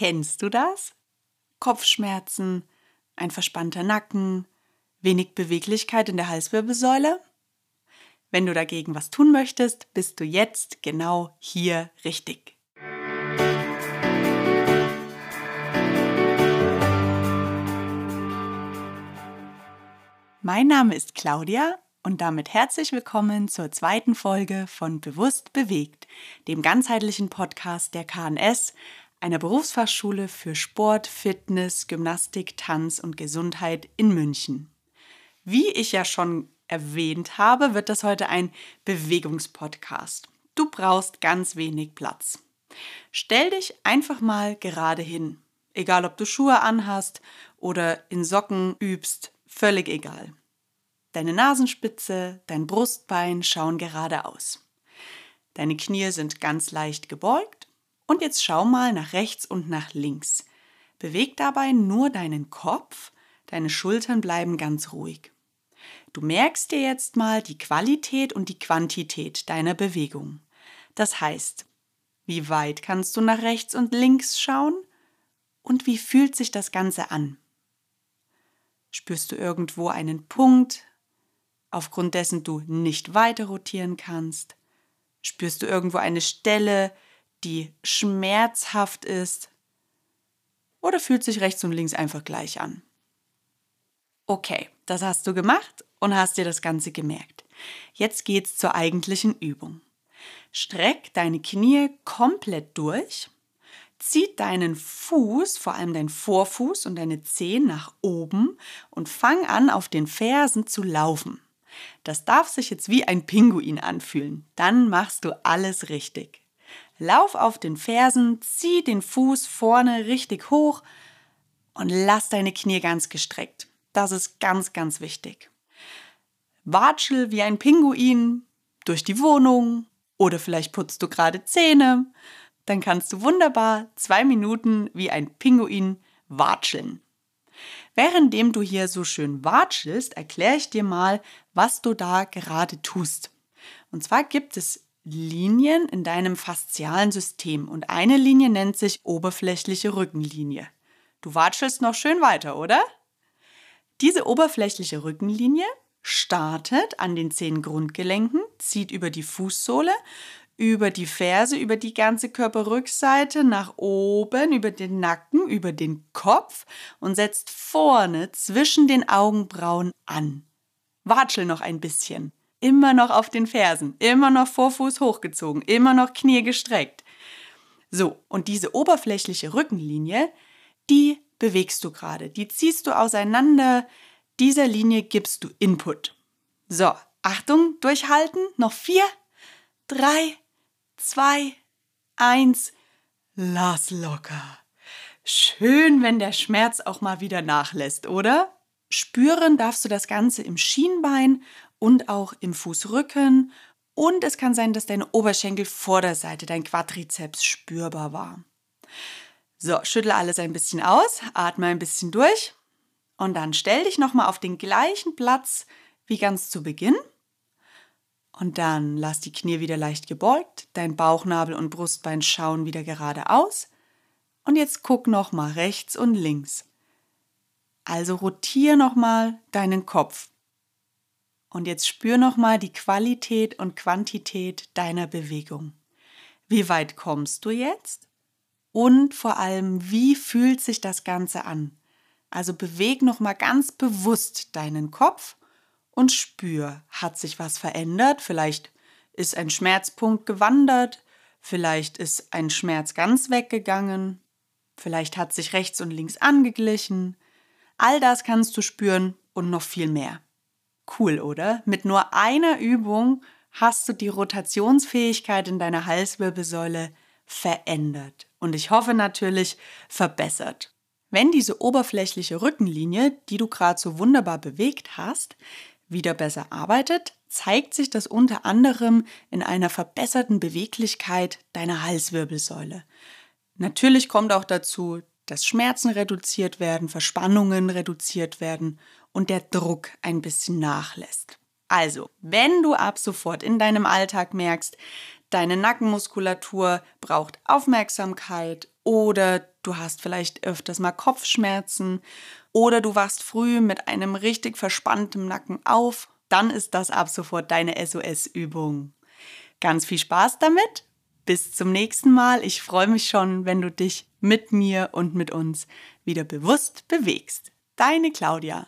Kennst du das? Kopfschmerzen, ein verspannter Nacken, wenig Beweglichkeit in der Halswirbelsäule? Wenn du dagegen was tun möchtest, bist du jetzt genau hier richtig. Mein Name ist Claudia und damit herzlich willkommen zur zweiten Folge von Bewusst bewegt, dem ganzheitlichen Podcast der KNS, einer Berufsfachschule für Sport, Fitness, Gymnastik, Tanz und Gesundheit in München. Wie ich ja schon erwähnt habe, wird das heute ein Bewegungspodcast. Du brauchst ganz wenig Platz. Stell dich einfach mal gerade hin. Egal, ob du Schuhe anhast oder in Socken übst, völlig egal. Deine Nasenspitze, dein Brustbein schauen geradeaus. Deine Knie sind ganz leicht gebeugt und jetzt schau mal nach rechts und nach links. Beweg dabei nur deinen Kopf, deine Schultern bleiben ganz ruhig. Du merkst dir jetzt mal die Qualität und die Quantität deiner Bewegung. Das heißt, wie weit kannst du nach rechts und links schauen und wie fühlt sich das Ganze an? Spürst du irgendwo einen Punkt, aufgrund dessen du nicht weiter rotieren kannst? Spürst du irgendwo eine Stelle, die schmerzhaft ist? Oder fühlt sich rechts und links einfach gleich an? Okay, das hast du gemacht und hast dir das Ganze gemerkt. Jetzt geht's zur eigentlichen Übung. Streck deine Knie komplett durch, zieh deinen Fuß, vor allem deinen Vorfuß und deine Zehen nach oben und fang an, auf den Fersen zu laufen. Das darf sich jetzt wie ein Pinguin anfühlen. Dann machst du alles richtig. Lauf auf den Fersen, zieh den Fuß vorne richtig hoch und lass deine Knie ganz gestreckt. Das ist ganz, ganz wichtig. Watschel wie ein Pinguin durch die Wohnung oder vielleicht putzt du gerade Zähne. Dann kannst du wunderbar zwei Minuten wie ein Pinguin watscheln. Währenddem du hier so schön watschelst, erkläre ich dir mal, was du da gerade tust. Und zwar gibt es Linien in deinem faszialen System und eine Linie nennt sich oberflächliche Rückenlinie. Du watschelst noch schön weiter, oder? Diese oberflächliche Rückenlinie startet an den zehn Grundgelenken, zieht über die Fußsohle, über die Ferse, über die ganze Körperrückseite nach oben, über den Nacken, über den Kopf und setzt vorne zwischen den Augenbrauen an. Watschel noch ein bisschen immer noch auf den Fersen, immer noch Vorfuß hochgezogen, immer noch Knie gestreckt. So, und diese oberflächliche Rückenlinie, die bewegst du gerade, die ziehst du auseinander, dieser Linie gibst du Input. So, Achtung, durchhalten, noch vier, drei, zwei, eins, lass locker. Schön, wenn der Schmerz auch mal wieder nachlässt, oder? Spüren darfst du das Ganze im Schienbein und auch im Fußrücken. Und es kann sein, dass deine Oberschenkelvorderseite, dein Quadrizeps spürbar war. So, schüttle alles ein bisschen aus, atme ein bisschen durch und dann stell dich nochmal auf den gleichen Platz wie ganz zu Beginn. Und dann lass die Knie wieder leicht gebeugt, dein Bauchnabel und Brustbein schauen wieder geradeaus. Und jetzt guck nochmal rechts und links. Also rotier nochmal deinen Kopf. Und jetzt spür nochmal die Qualität und Quantität deiner Bewegung. Wie weit kommst du jetzt? Und vor allem, wie fühlt sich das Ganze an? Also beweg nochmal ganz bewusst deinen Kopf und spür, hat sich was verändert? Vielleicht ist ein Schmerzpunkt gewandert, vielleicht ist ein Schmerz ganz weggegangen, vielleicht hat sich rechts und links angeglichen. All das kannst du spüren und noch viel mehr. Cool, oder? Mit nur einer Übung hast du die Rotationsfähigkeit in deiner Halswirbelsäule verändert und ich hoffe natürlich verbessert. Wenn diese oberflächliche Rückenlinie, die du gerade so wunderbar bewegt hast, wieder besser arbeitet, zeigt sich das unter anderem in einer verbesserten Beweglichkeit deiner Halswirbelsäule. Natürlich kommt auch dazu, dass Schmerzen reduziert werden, Verspannungen reduziert werden und der Druck ein bisschen nachlässt. Also, wenn du ab sofort in deinem Alltag merkst, deine Nackenmuskulatur braucht Aufmerksamkeit oder du hast vielleicht öfters mal Kopfschmerzen oder du wachst früh mit einem richtig verspannten Nacken auf, dann ist das ab sofort deine SOS-Übung. Ganz viel Spaß damit. Bis zum nächsten Mal. Ich freue mich schon, wenn du dich mit mir und mit uns wieder bewusst bewegst. Deine Claudia.